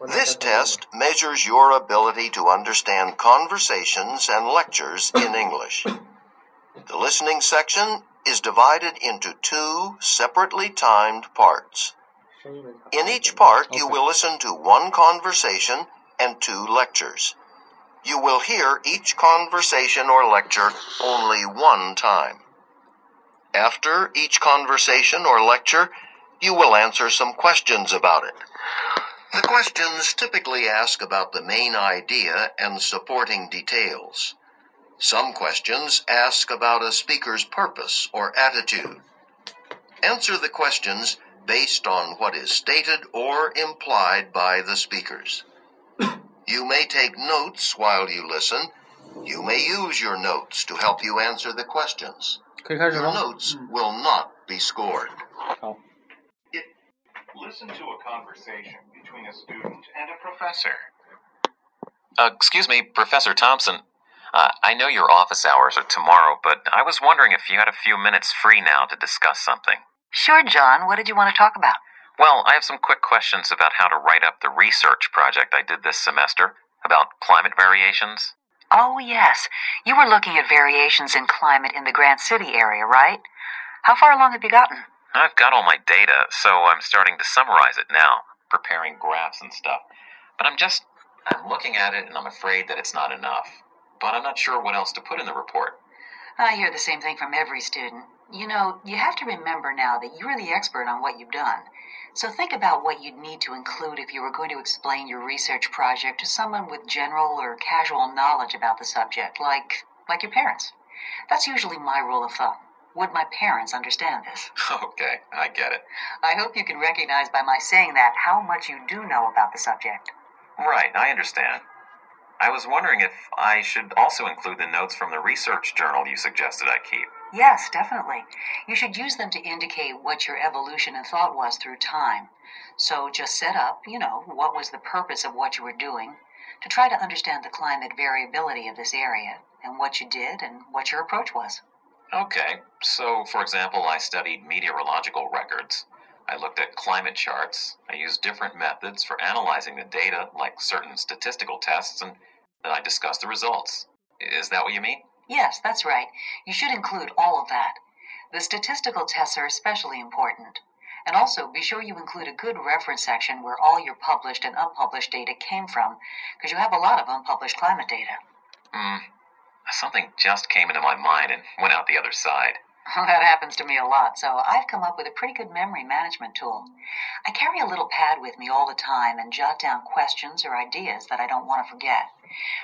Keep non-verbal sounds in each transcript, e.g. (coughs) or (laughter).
This test measures your ability to understand conversations and lectures in English. The listening section is divided into two separately timed parts. In each part, you will listen to one conversation and two lectures. You will hear each conversation or lecture only one time. After each conversation or lecture, you will answer some questions about it. The questions typically ask about the main idea and supporting details. Some questions ask about a speaker's purpose or attitude. Answer the questions based on what is stated or implied by the speakers. You may take notes while you listen. You may use your notes to help you answer the questions. Your notes will not be scored. 好，Listen to a conversation between a student and a professor. Uh, excuse me, Professor Thompson. Uh, I know your office hours are tomorrow, but I was wondering if you had a few minutes free now to discuss something. Sure, John. What did you want to talk about? Well, I have some quick questions about how to write up the research project I did this semester about climate variations. Oh, yes. You were looking at variations in climate in the Grant City area, right? How far along have you gotten? I've got all my data, so I'm starting to summarize it now, preparing graphs and stuff. But I'm just, I'm looking at it and I'm afraid that it's not enough. But I'm not sure what else to put in the report. I hear the same thing from every student. You know, you have to remember now that you're the expert on what you've done. So think about what you'd need to include if you were going to explain your research project to someone with general or casual knowledge about the subject, like like your parents. That's usually my rule of thumb. Would my parents understand this? (laughs) okay, I get it. I hope you can recognize by my saying that how much you do know about the subject. Right, I understand. I was wondering if I should also include the notes from the research journal you suggested I keep. Yes, definitely. You should use them to indicate what your evolution and thought was through time. So just set up, you know, what was the purpose of what you were doing to try to understand the climate variability of this area and what you did and what your approach was. Okay, so for example, I studied meteorological records. I looked at climate charts. I used different methods for analyzing the data, like certain statistical tests, and then I discussed the results. Is that what you mean? Yes, that's right. You should include all of that. The statistical tests are especially important. And also, be sure you include a good reference section where all your published and unpublished data came from, because you have a lot of unpublished climate data. Hmm. Something just came into my mind and went out the other side. that happens to me a lot, so I've come up with a pretty good memory management tool. I carry a little pad with me all the time and jot down questions or ideas that I don't want to forget.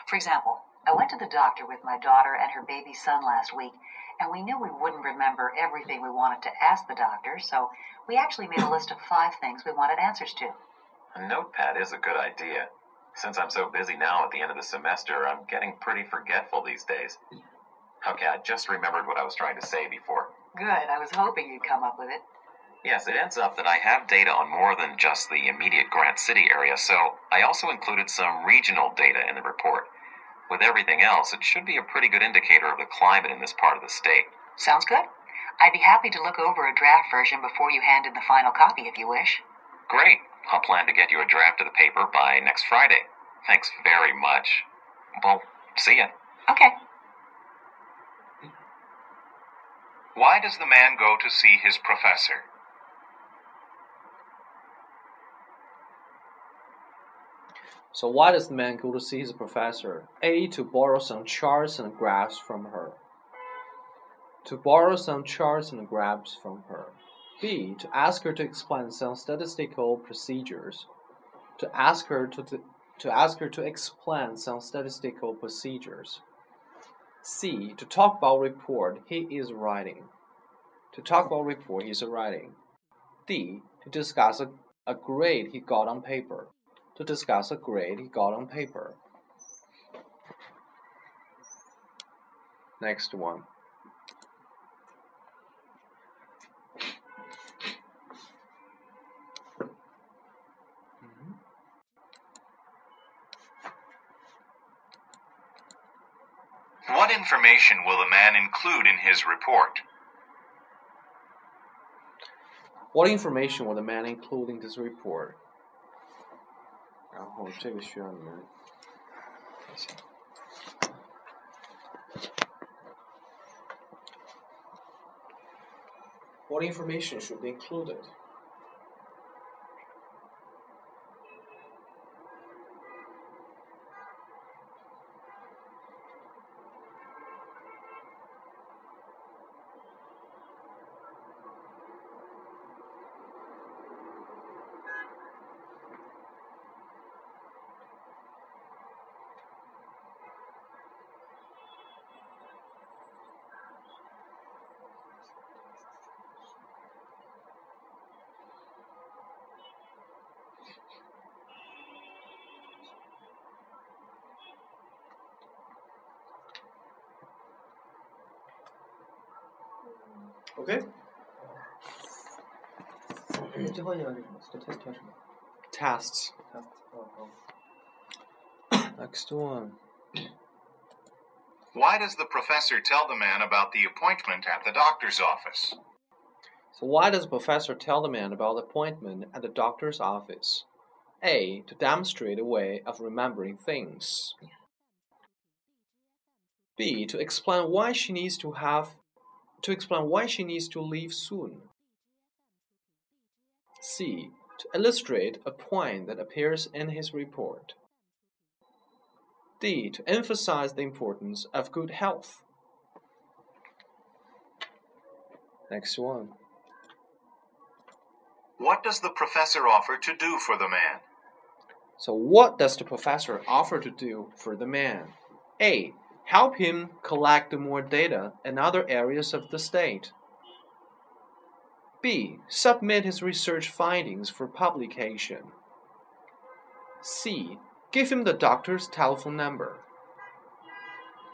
For example, I went to the doctor with my daughter and her baby son last week, and we knew we wouldn't remember everything we wanted to ask the doctor, so we actually made a list of five things we wanted answers to. A notepad is a good idea. Since I'm so busy now at the end of the semester, I'm getting pretty forgetful these days. Okay, I just remembered what I was trying to say before. Good, I was hoping you'd come up with it. Yes, it ends up that I have data on more than just the immediate Grant City area, so I also included some regional data in the report. With everything else, it should be a pretty good indicator of the climate in this part of the state. Sounds good. I'd be happy to look over a draft version before you hand in the final copy if you wish. Great. I'll plan to get you a draft of the paper by next Friday. Thanks very much. Well, see ya. Okay. Why does the man go to see his professor? So why does the man go to see his professor? A. To borrow some charts and graphs from her. To borrow some charts and graphs from her. B. To ask her to explain some statistical procedures. To ask her to, to, to ask her to explain some statistical procedures. C. To talk about report he is writing. To talk about report he is writing. D. To discuss a, a grade he got on paper. To discuss a grade he got on paper. Next one. Mhm. What information will the man include in his report? What information will the man include in this report? 然后这个需要你们看一下。What information should be included? 哦好。Next one. Why does the professor tell the man about the appointment at the doctor's office? So why does the professor tell the man about the appointment at the doctor's office? A. To demonstrate a way of remembering things. B. To explain why she needs to have to explain why she needs to leave soon. C. To illustrate a point that appears in his report. D. To emphasize the importance of good health. Next one. What does the professor offer to do for the man? So, what does the professor offer to do for the man? A. Help him collect more data in other areas of the state. B. Submit his research findings for publication. C. Give him the doctor's telephone number.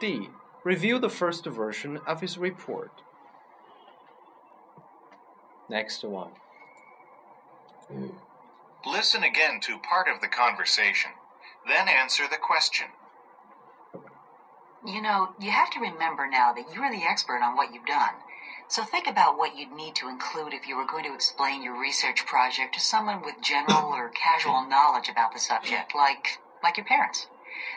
D. Review the first version of his report. Next one. Listen again to part of the conversation, then answer the question. You know, you have to remember now that you're the expert on what you've done. So think about what you'd need to include if you were going to explain your research project to someone with general or casual knowledge about the subject, like like your parents.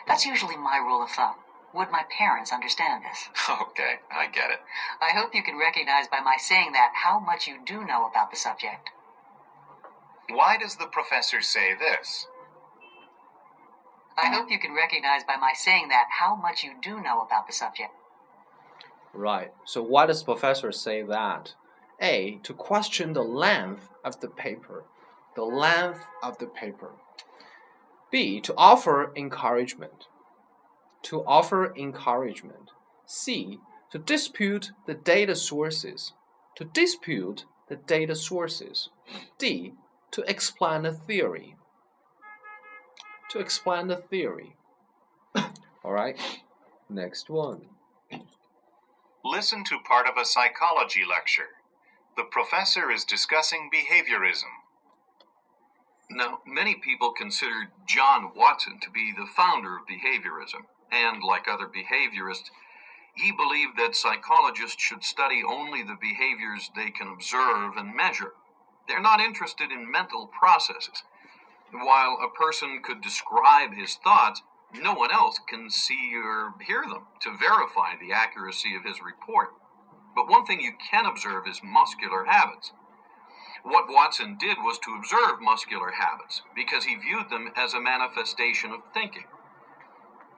That's usually my rule of thumb. Would my parents understand this? (laughs) Okay, I get it. I hope you can recognize by my saying that how much you do know about the subject. Why does the professor say this? I hope you can recognize by my saying that how much you do know about the subject. Right. So why does professor say that? A. To question the length of the paper. The length of the paper. B. To offer encouragement. To offer encouragement. C. To dispute the data sources. To dispute the data sources. D. To explain a theory. To explain the theory. (coughs) All right. Next one. Listen to part of a psychology lecture. The professor is discussing behaviorism. Now, many people consider John Watson to be the founder of behaviorism, and like other behaviorists, he believed that psychologists should study only the behaviors they can observe and measure. They're not interested in mental processes. While a person could describe his thoughts, no one else can see or hear them to verify the accuracy of his report. But one thing you can observe is muscular habits. What Watson did was to observe muscular habits because he viewed them as a manifestation of thinking.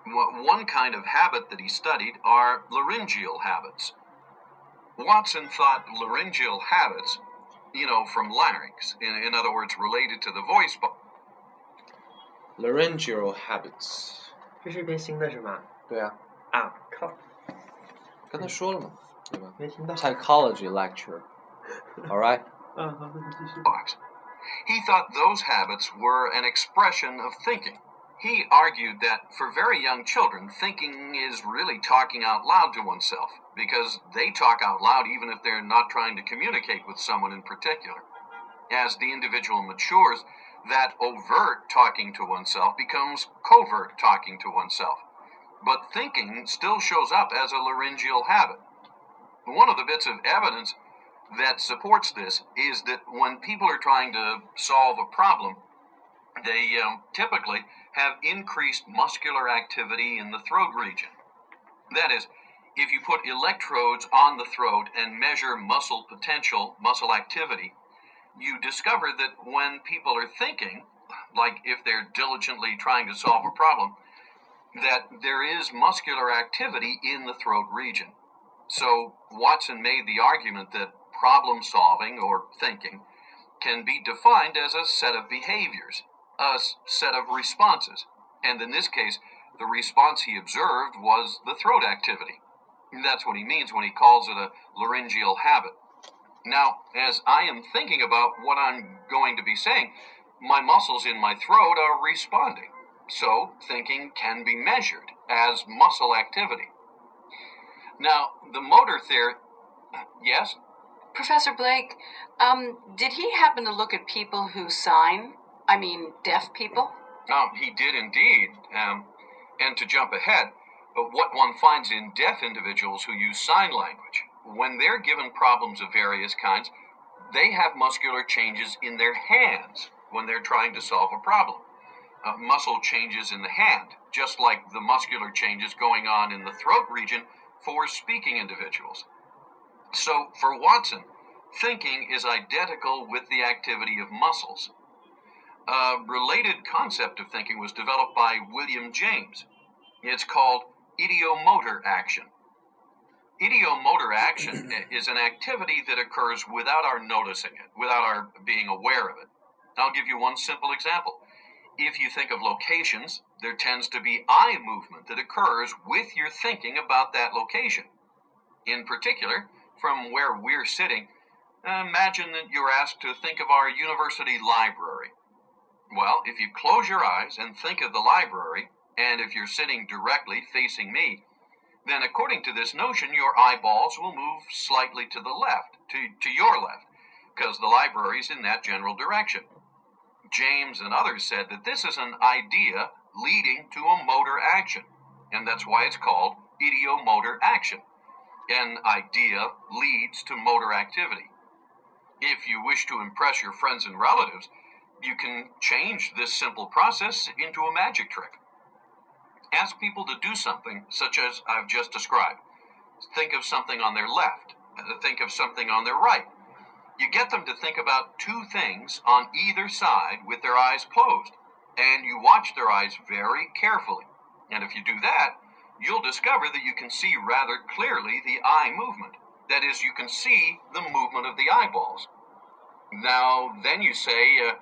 One kind of habit that he studied are laryngeal habits. Watson thought laryngeal habits, you know, from larynx, in, in other words, related to the voice box. Laryngeal habits. 这是一篇新的是吗？对啊，啊，靠，刚才说了嘛，对吧没听到。 ？Psychology lecture. All right. 嗯，好，那你继续。 box. He (laughs) thought those habits were an expression of thinking. He argued that for very young children, thinking is really talking out loud to oneself because they talk out loud even if they're not trying to communicate with someone in particular. As the individual matures, that overt talking to oneself becomes covert talking to oneself. But thinking still shows up as a laryngeal habit. One of the bits of evidence that supports this is that when people are trying to solve a problem, They um, typically have increased muscular activity in the throat region. That is, if you put electrodes on the throat and measure muscle potential, muscle activity, you discover that when people are thinking, like if they're diligently trying to solve a problem, that there is muscular activity in the throat region. So Watson made the argument that problem solving or thinking can be defined as a set of behaviors, a set of responses. And in this case, the response he observed was the throat activity. That's what he means when he calls it a laryngeal habit. Now, as I am thinking about what I'm going to be saying, my muscles in my throat are responding. So, thinking can be measured as muscle activity. Now, the motor theory. Yes? Professor Blake, um, did he happen to look at people who sign? I mean, deaf people? Um, he did indeed. Um, and to jump ahead, uh, what one finds in deaf individuals who use sign language, when they're given problems of various kinds, they have muscular changes in their hands when they're trying to solve a problem. Uh, muscle changes in the hand, just like the muscular changes going on in the throat region for speaking individuals. So, for Watson, thinking is identical with the activity of muscles. A related concept of thinking was developed by William James. It's called ideomotor action. Ideomotor action is an activity that occurs without our noticing it, without our being aware of it. I'll give you one simple example. If you think of locations, there tends to be eye movement that occurs with your thinking about that location. In particular, from where we're sitting, imagine that you're asked to think of our university library. Well, if you close your eyes and think of the library, and if you're sitting directly facing me, then according to this notion, your eyeballs will move slightly to the left, to, to your left, because the library's in that general direction. James and others said that this is an idea leading to a motor action, and that's why it's called ideomotor action. An idea leads to motor activity. If you wish to impress your friends and relatives, you can change this simple process into a magic trick. Ask people to do something such as I've just described. Think of something on their left, think of something on their right. You get them to think about two things on either side with their eyes closed, and you watch their eyes very carefully. And if you do that, you'll discover that you can see rather clearly the eye movement. That is, you can see the movement of the eyeballs. Now, then you say, uh,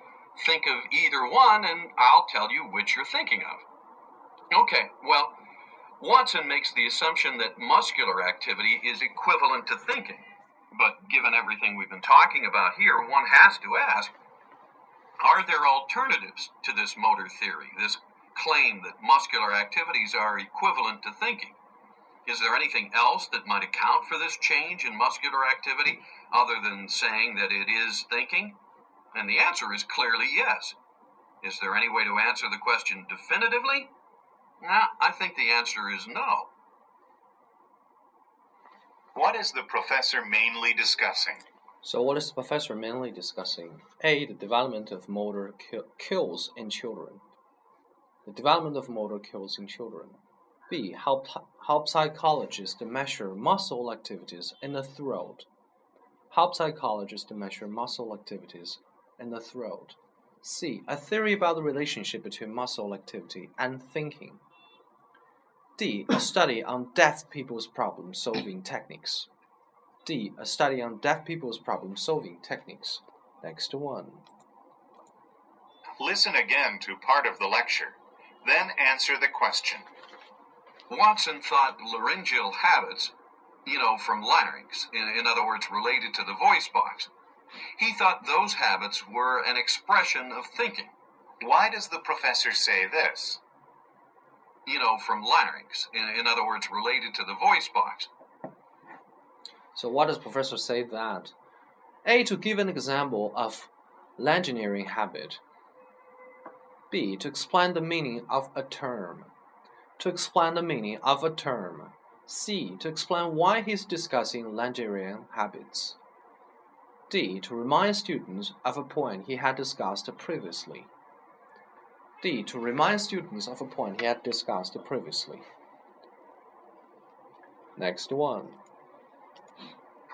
think of either one, and I'll tell you which you're thinking of. Okay, well, Watson makes the assumption that muscular activity is equivalent to thinking. But given everything we've been talking about here, one has to ask are there alternatives to this motor theory, this claim that muscular activities are equivalent to thinking? Is there anything else that might account for this change in muscular activity other than saying that it is thinking? And the answer is clearly yes. Is there any way to answer the question definitively? Nah, I think the answer is no. What is the professor mainly discussing? So, what is the professor mainly discussing? A. The development of motor skills in children. The development of motor skills in children. B. How, how psychologists measure muscle activities in the throat. How psychologists to measure muscle activities in the throat. C. A theory about the relationship between muscle activity and thinking. D. A study on deaf people's problem solving techniques. D. A study on deaf people's problem solving techniques. Next to one. Listen again to part of the lecture, then answer the question. Watson thought laryngeal habits, you know, from larynx, in, in other words, related to the voice box. He thought those habits were an expression of thinking. Why does the professor say this? You know, from larynx, in, in other words, related to the voice box. So, what does Professor say that? A. To give an example of laryngeal habit. B. To explain the meaning of a term. To explain the meaning of a term. C. To explain why he's discussing laryngeal habits. D. To remind students of a point he had discussed previously. D. To remind students of a point he had discussed previously. Next one.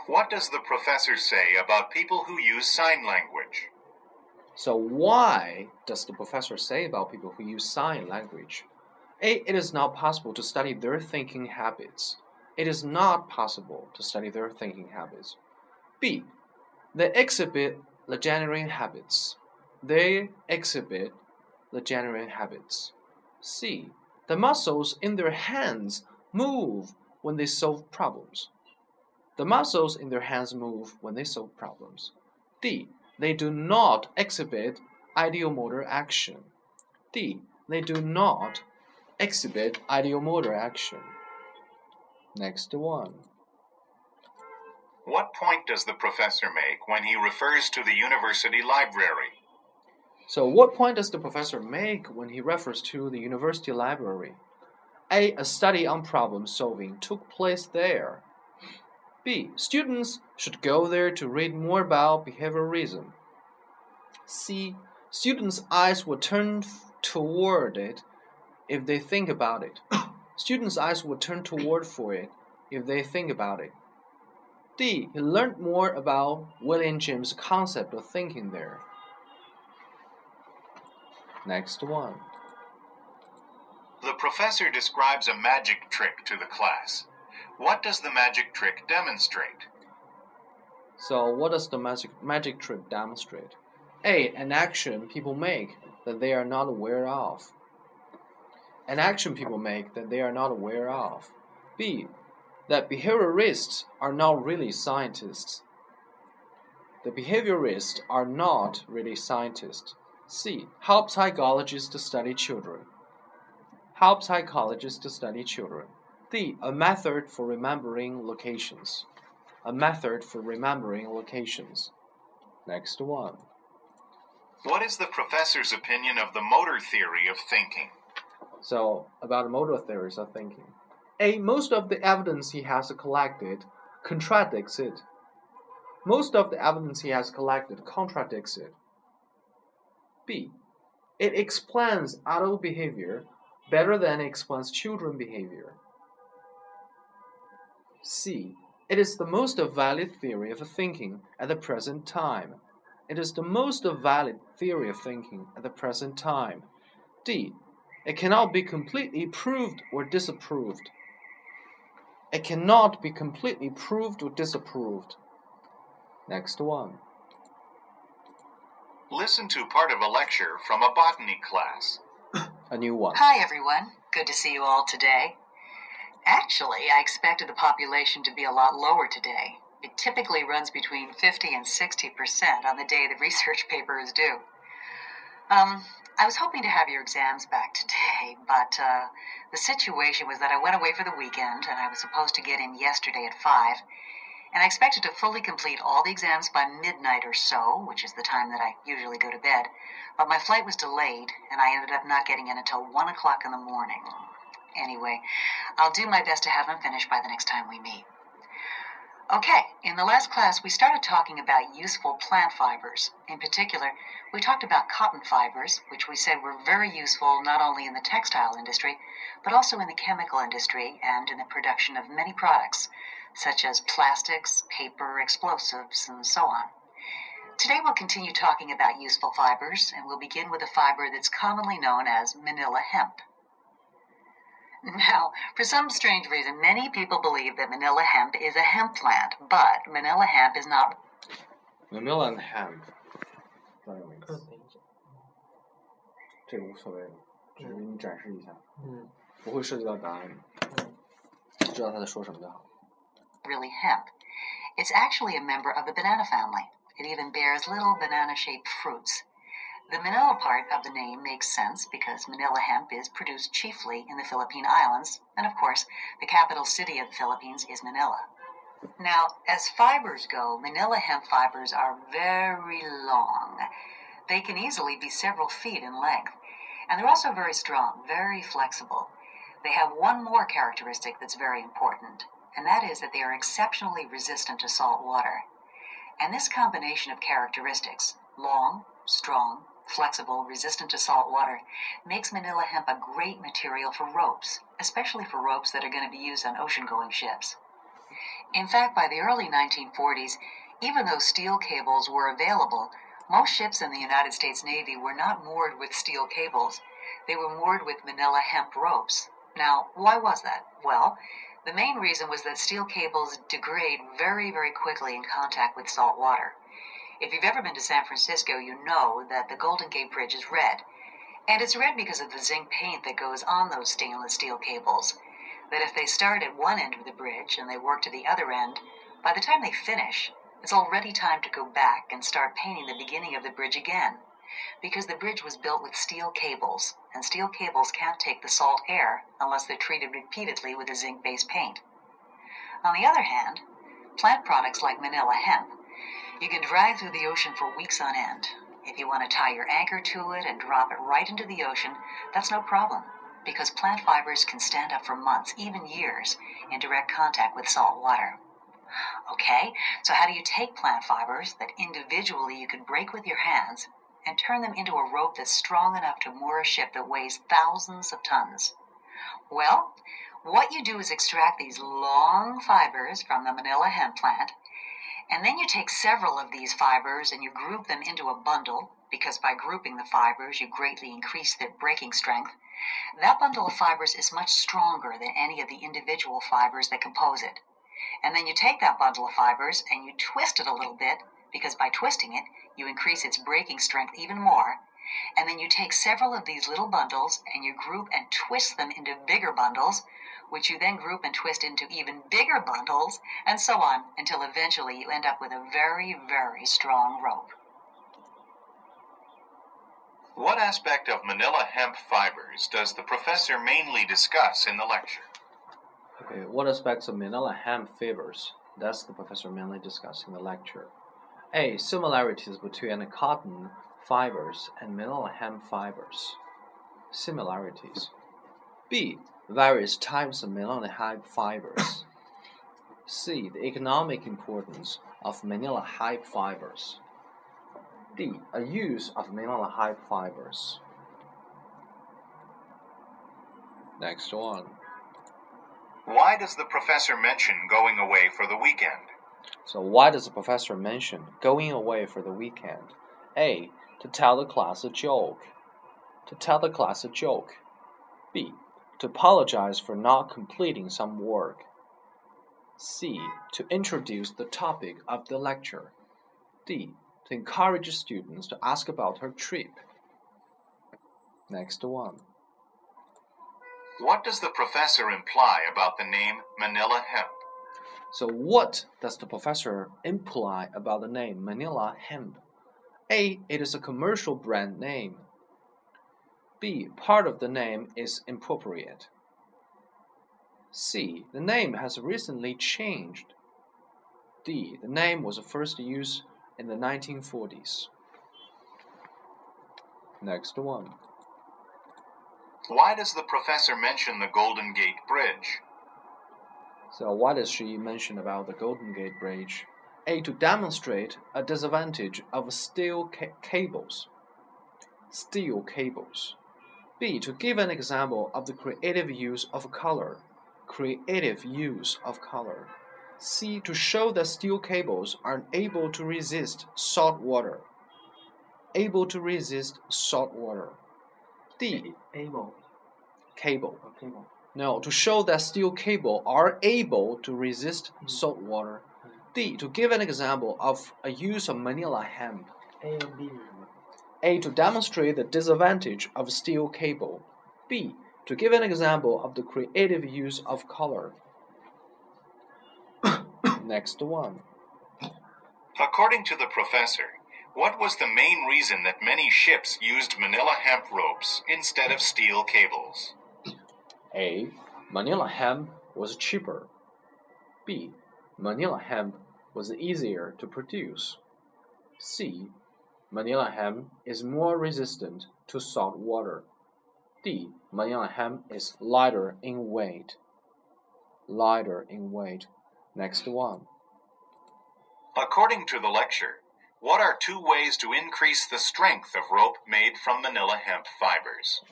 What does the professor say about people who use sign language? So, why does the professor say about people who use sign language? A. It is not possible to study their thinking habits. It is not possible to study their thinking habits. B. They exhibit genuine habits. They exhibit the genuine habits. C. The muscles in their hands move when they solve problems. The muscles in their hands move when they solve problems. D. They do not exhibit ideomotor action. D. They do not exhibit ideomotor action. Next one. What point does the professor make when he refers to the university library? So, what point does the professor make when he refers to the university library? A. A study on problem solving took place there. B. Students should go there to read more about behaviorism. C. Students' eyes will turn toward it if they think about it. (coughs) Students' eyes will turn toward for it if they think about it. D. He learned more about William James' concept of thinking there. Next one. The professor describes a magic trick to the class. What does the magic trick demonstrate? So, what does the magic, magic trick demonstrate? A. An action people make that they are not aware of. An action people make that they are not aware of. B. That behaviorists are not really scientists. The behaviorists are not really scientists. C. Help psychologists to study children. Help psychologists to study children. D. A method for remembering locations. A method for remembering locations. Next one. What is the professor's opinion of the motor theory of thinking? So, about motor theories of thinking. A. Most of the evidence he has collected contradicts it. Most of the evidence he has collected contradicts it. B. It explains adult behavior better than it explains children behavior. C. It is the most valid theory of thinking at the present time. It is the most valid theory of thinking at the present time. D. It cannot be completely proved or disapproved. It cannot be completely proved or disapproved. Next one. Listen to part of a lecture from a botany class. A new one. Hi, everyone. Good to see you all today. Actually, I expected the population to be a lot lower today. It typically runs between 50 and 60 percent on the day the (laughs) research paper is due. Um, I was hoping to have your exams back today, but uh, the situation was that I went away for the weekend and I was supposed to get in yesterday at 5. And I expected to fully complete all the exams by midnight or so, which is the time that I usually go to bed. But my flight was delayed, and I ended up not getting in until 1 o'clock in the morning. Anyway, I'll do my best to have them finished by the next time we meet. Okay, in the last class, we started talking about useful plant fibers. In particular, we talked about cotton fibers, which we said were very useful not only in the textile industry, but also in the chemical industry and in the production of many products, such as plastics, paper, explosives, and so on. Today, we'll continue talking about useful fibers, and we'll begin with a fiber that's commonly known as manila hemp. Now, for some strange reason, many people believe that manila hemp is a hemp plant, but manila hemp is not Manila and hemp，知道什么意嗯，思？等一下，这个无所谓的，只是给你展示一下，嗯不会涉及到答案，嗯知道他在说什么就好。 Really hemp. It's actually a member of the banana family. It even bears little banana shaped fruits. The Manila part of the name makes sense because Manila hemp is produced chiefly in the Philippine Islands, and of course, the capital city of the Philippines is Manila. Now, as fibers go, Manila hemp fibers are very long. They can easily be several feet in length, and they're also very strong, very flexible. They have one more characteristic that's very important, and that is that they are exceptionally resistant to salt water. And this combination of characteristics, long, strong, flexible, resistant to salt water, makes manila hemp a great material for ropes, especially for ropes that are going to be used on ocean going ships. In fact, by the early 1940s, even though steel cables were available, most ships in the United States Navy were not moored with steel cables. They were moored with manila hemp ropes. Now, why was that? Well, the main reason was that steel cables degrade very, very quickly in contact with salt water. If you've ever been to San Francisco, you know that the Golden Gate Bridge is red. And it's red because of the zinc paint that goes on those stainless steel cables. That if they start at one end of the bridge and they work to the other end, by the time they finish, it's already time to go back and start painting the beginning of the bridge again. Because the bridge was built with steel cables, and steel cables can't take the salt air unless they're treated repeatedly with a zinc based paint. On the other hand, plant products like manila hemp, you can drive through the ocean for weeks on end. If you want to tie your anchor to it and drop it right into the ocean, that's no problem, because plant fibers can stand up for months, even years, in direct contact with salt water. Okay, so how do you take plant fibers that individually you could break with your hands and turn them into a rope that's strong enough to moor a ship that weighs thousands of tons? Well, what you do is extract these long fibers from the manila hemp plant, and then you take several of these fibers and you group them into a bundle, because by grouping the fibers you greatly increase their breaking strength. That bundle of fibers is much stronger than any of the individual fibers that compose it. And then you take that bundle of fibers and you twist it a little bit, because by twisting it, you increase its breaking strength even more. And then you take several of these little bundles and you group and twist them into bigger bundles, which you then group and twist into even bigger bundles, and so on until eventually you end up with a very, very strong rope. What aspect of manila hemp fibers does the professor mainly discuss in the lecture? Okay, what aspects of manila hemp fibers? does the professor mainly discuss in the lecture. A. Similarities between cotton fibers and manila hemp fibers. Similarities. B. Various types of manila hemp fibers. C. The economic importance of manila hemp fibers. D. A use of manila hemp fibers. Next one. Why does the professor mention going away for the weekend? So why does the professor mention going away for the weekend? A. To tell the class a joke. To tell the class a joke. B. To apologize for not completing some work. C. To introduce the topic of the lecture. D. To encourage students to ask about her trip. Next one. What does the professor imply about the name manila hemp? So, what does the professor imply about the name Manila Hemp? A. It is a commercial brand name. B. Part of the name is inappropriate. C. The name has recently changed. D. The name was first used in the 1940s. Next one. Why does the professor mention the Golden Gate Bridge? So, what does she mention about the Golden Gate Bridge? A. To demonstrate a disadvantage of steel ca cables. Steel cables. B. To give an example of the creative use of color. Creative use of color. C. To show that steel cables are able to resist salt water. Able to resist salt water. D. able Cable. cable oh, no, to show that steel cable are able to resist hmm. salt water. D. To give an example of a use of manila hemp. A and B. A. To demonstrate the disadvantage of steel cable. B. To give an example of the creative use of color. (coughs) Next one. According to the professor, what was the main reason that many ships used manila hemp ropes instead of steel cables? A. Manila hemp was cheaper. B. Manila hemp was easier to produce. C. Manila hemp is more resistant to salt water. D. Manila hemp is lighter in weight. Lighter in weight. Next one. According to the lecture, What are two ways to increase the strength of rope made from manila hemp fibers?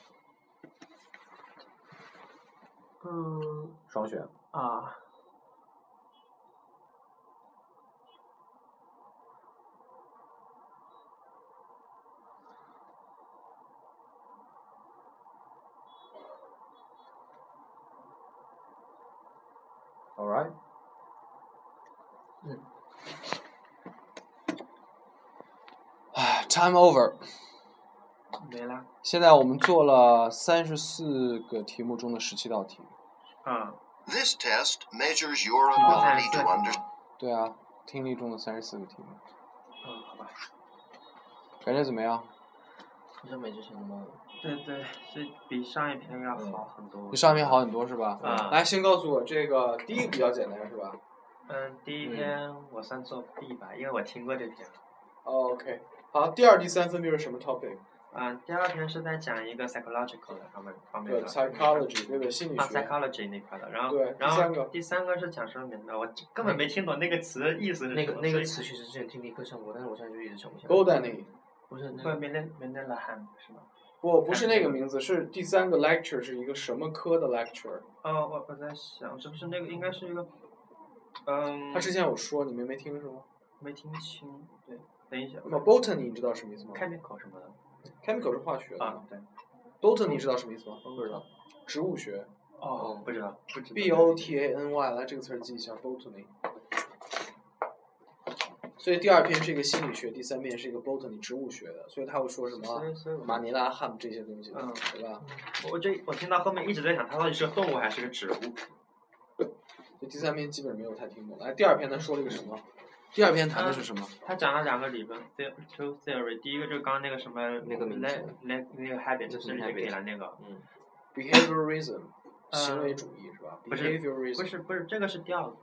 嗯双选。啊，All right。嗯。唉，time over。没了。现在我们做了三十四个题目中的十七道题。嗯，This test measures your ability to understand. 对啊，听力中的三十四个题目，嗯，好吧。感觉怎么样？好像没之前那么？对对，是比上一篇要好很多。比上一篇好很多是吧？啊来，先告诉我这个第一个比较简单是吧嗯，第一篇我算作 B 吧，因为我听过这篇。哦？OK，好，第二、第三分别是什么 topic？嗯，第二篇是在讲一个 psychological 的方面方面，psychology 那个？心理啊学。psychology 那块的，然后对然后第三个是讲什么名的，我根本没听懂那个词的意思是那个那个词其实之前听力课上过，但是我现在就一直想不起来。不是那不个 m e n m e n l a h a m 是吗？不，不是那个名字，是第三个 lecture 是一个什么科的 lecture？哦，我我在想是不是那个应该是一个，嗯，他之前有说，你们没听是吗？没听清，对，等一下那么 botany 你知道什么意思吗，chemical 什么的？chemical 是化学的。啊，对，botany 你知道什么意思吗？不知道。植物学。哦，不知道，不知道 B O T A N Y，来这个词儿记一下，botany。所以第二篇是一个心理学，第三篇是一个 botany 植物学的，所以他会说什么马尼拉汉这些东西，嗯对吧？我这我听到后面一直在想，它到底是个动物还是个植物？就 (laughs) 第三篇基本没有太听懂。来，第二篇他说了一个什么？第二篇谈的是什么？他讲了两个理论，the two theory，第一个就是刚刚那个什么那个名词 le le 那个 habit，那什么这里就给了那个，嗯，behaviorism，行为主义是吧不是不是不是这个是第二个，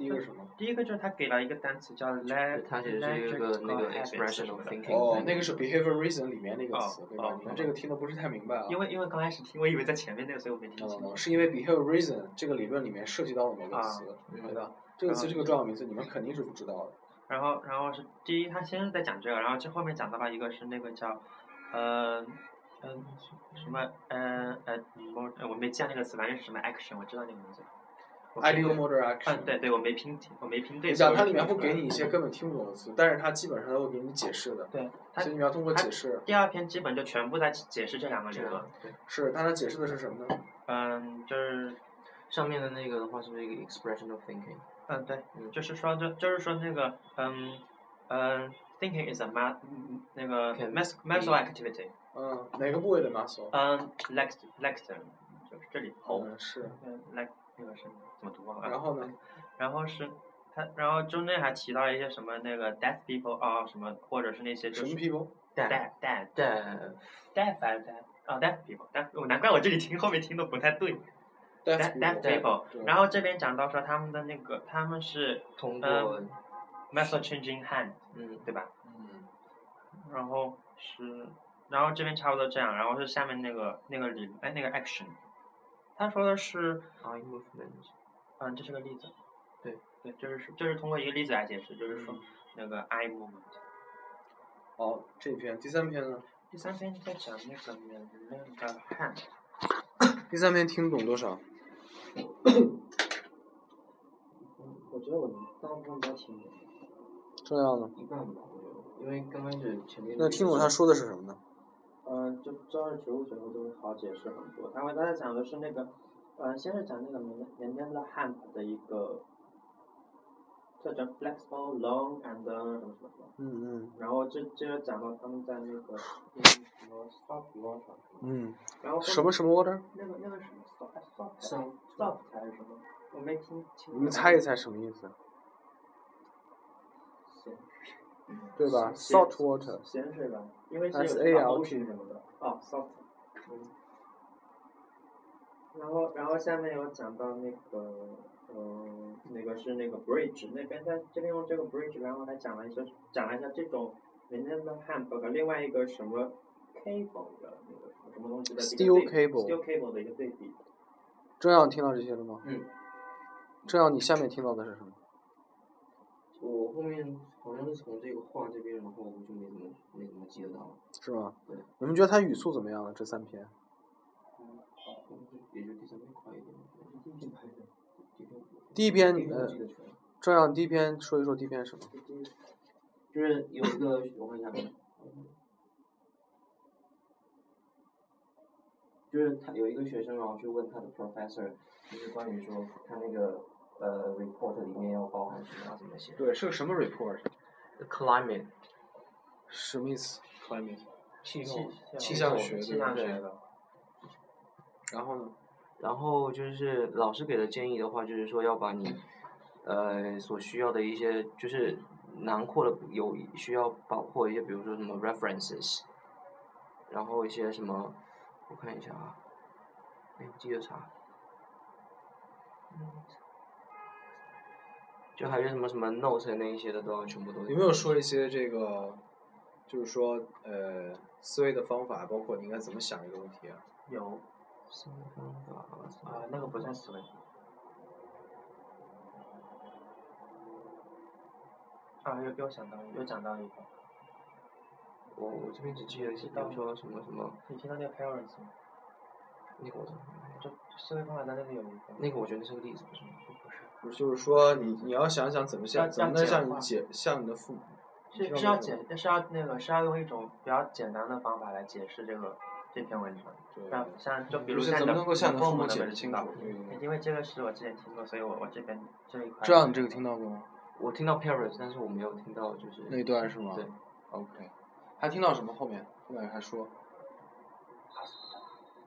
第一个是什么？第一个就是他给了一个单词叫它其实是一个那个 expression of thinking。哦，那个是 behavior reason 里面那个词哦，对吧哦？你们这个听的不是太明白啊。因为因为刚开始听，我以为在前面那个，所以我没听清。哦，是因为 behavior reason 这个理论里面涉及到了某个啊词，嗯对吧？这个词是个重要名词你们肯定是不知道的。然后然后是第一，他先是在讲这个，然后这后面讲到了一个是那个叫，呃，嗯、什么呃呃我我没记下那个词，反正是什么 action，我知道那个名字。我拼 ideomotor action，嗯，对对，我没拼清，我没拼对。你讲它里面会给你一些根本听不懂的词，但是它基本上都会给你解释的。对，它所以你要通过解释。第二篇基本就全部在解释这两个理论这样。对。是，但它解释的是什么呢？嗯，就是上面的那个的话是不是一个 expression of thinking？嗯对，嗯就是说就就是说那个嗯嗯，thinking is a ma 嗯那个 Can mas be- mental activity。嗯，哪个部位的 muscle？嗯，lex lecture 就是这里头。嗯，是。嗯，lex 那个是怎么读啊？然后呢？然后是他，然后中间还提到一些什么那个 deaf people 啊什么，或者是那些就是什么 people？deaf deaf 但 deaf 还是 deaf 啊 deaf people deaf，我难怪我这里听后面听的不太对 deaf deaf deaf people。对然后这边讲到说他们的那个他们是通过嗯 method changing hand，嗯对吧？嗯，然后是，然后这边差不多这样，然后是下面那个那个理哎那个 action，他说的是 eye movement，嗯这是个例子，对对，就是说就是通过一个例子来解释，就是说嗯那个 eye movement。好，这篇第三篇呢？第三篇在讲那个人类的 hand，(coughs) 第三篇听懂多少？我觉得我大部分都听懂，重要呢？一半吧，我觉得，因为刚开始前面那听懂他说的是什么呢？嗯，就知道是植物学后就会好解释很多。他会大家讲的是那个，呃，先是讲那个 men Mendel hand 的一个，叫叫 flexible long and 什么什么什么，嗯嗯然后这接着讲到他们在那个那个什么 soft water，嗯，然后后什么什么 water？那个那个什么 soft soft Soft soft 还是什么？我没听清。你们猜一猜什么意思？咸对吧？salt water。咸水吧，因为是有 A 什么 T ocean 什么的。哦，salt。嗯。然后，然后下面有讲到那个，嗯、那个是那个 bridge 那边，他这边用这个 bridge，然后还讲了一些，讲了一下这种 vanilla hemp 和另外一个什么 cable 的那个什么东西的 Steel 对比 cable steel cable 的一个对比。正要听到这些了吗？嗯。正要你下面听到的是什么？我后面好像是从这个画这边，然后我就没怎么没怎么记得到了。是吗对？你们觉得他语速怎么样呢？这三篇？也就第三篇快一点。第一篇拍的，第一篇第一篇呃。这样第一篇说一说第一篇是什么？就是有一个，我看一下，就是他有一个学生，然后去问他的 professor，就是关于说他那个呃 report 里面要包含什么，要怎么写。对，是个什么 report？climate 什么意思？climate 气候气象学气象学的。然后呢？然后就是老师给的建议的话，就是说要把你呃所需要的一些，就是囊括的有需要包括一些，比如说什么 references，然后一些什么，我看一下啊，哎，我记得啥？就还有什么什么 note 那一些的都要全部都有没有说一些这个，就是说呃思维的方法，包括你应该怎么想一个问题啊？有思维方法啊，那个不算思维。啊，又给我想到，又讲到一个，我我这边只记得是比如说什么什么，你听到那个 parents 吗？那个我就思维方法在那里有一个。那个我觉得是个例子，不是吗？不，就是说你你要想想怎么向怎么能向你解向你的父母，是是要简，是要那个是要用一种比较简单的方法来解释这个这篇文章。对像像就比比如像你的父母解释清楚因为这个是我之前听过，所以我我这边这一块。知道你这个听到过吗？我听到 Paris，但是我没有听到就是那段是吗？对。OK，还听到什么后面？后面还说。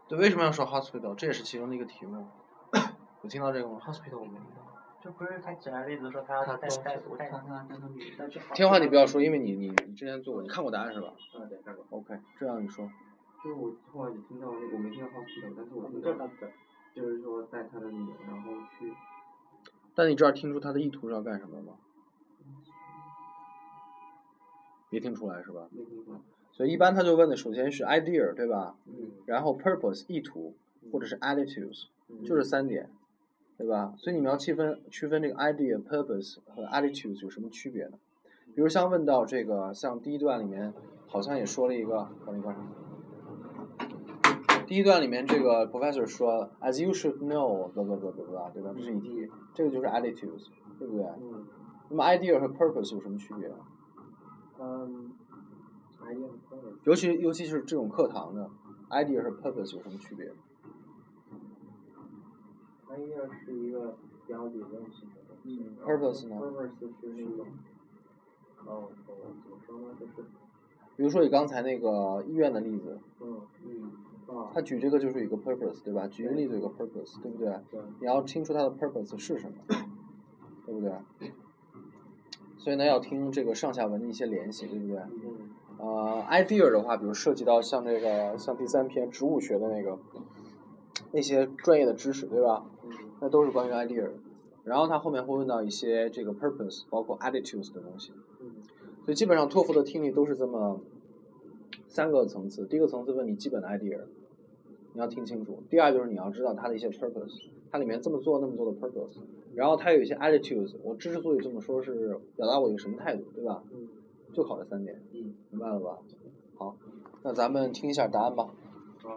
对，为什么要说 hospital？这也是其中的一个题目。(coughs) 有听到这个吗？hospital 我没听到。就不是他举了例子说他要他带带带看看看看你带去好。天话你不要说，因为你你你之前做过，你看过答案是吧嗯，对，看过。？OK，这样你说。就是我后来也听到那个我没听到 hospital，但是我听到就是他的。就是说带他的女儿，然后去但你这儿听出他的意图是要干什么吗？没听出来是吧？没听出来。所以一般他就问的，首先是 idea 对吧？嗯。然后 purpose 意图，或者是 attitudes，就是三点，对吧？所以你们要区分区分这个 idea、purpose 和 attitudes 有什么区别呢？比如像问到这个，像第一段里面好像也说了一个，等一会儿。第一段里面这个 professor 说，as you should know，blah blah blah blah blah，对吧？这是一题，这个就是 attitudes，对不对？嗯。那么 idea 和 purpose 有什么区别？嗯。idea 和 purpose。尤其尤其是这种课堂的 idea 和 purpose 有什么区别？Idea 是一个比较理论性的东西。purpose 呢 purpose 是那种，哦，怎么说呢？就是，比如说你刚才那个医院的例子，嗯嗯啊，他举这个就是一个 purpose，对吧？举一个例子有个 purpose，对不对？对。你要听出它的 purpose 是什么，对不对？所以呢，要听这个上下文的一些联系，对不对？嗯呃，idea 的话，比如涉及到像这个像第三篇植物学的那个那些专业的知识，对吧？嗯那都是关于 idea。然后他后面会问到一些这个 purpose，包括 attitudes 的东西。嗯所以基本上托福的听力都是这么三个层次。第一个层次问你基本的 idea，你要听清楚；第二就是你要知道它的一些 purpose，它里面这么做那么做的 purpose。然后它有一些 attitudes，我之所以这么说，是表达我一个什么态度，对吧？嗯。就考这三点，嗯，明白了吧？好，那咱们听一下答案吧。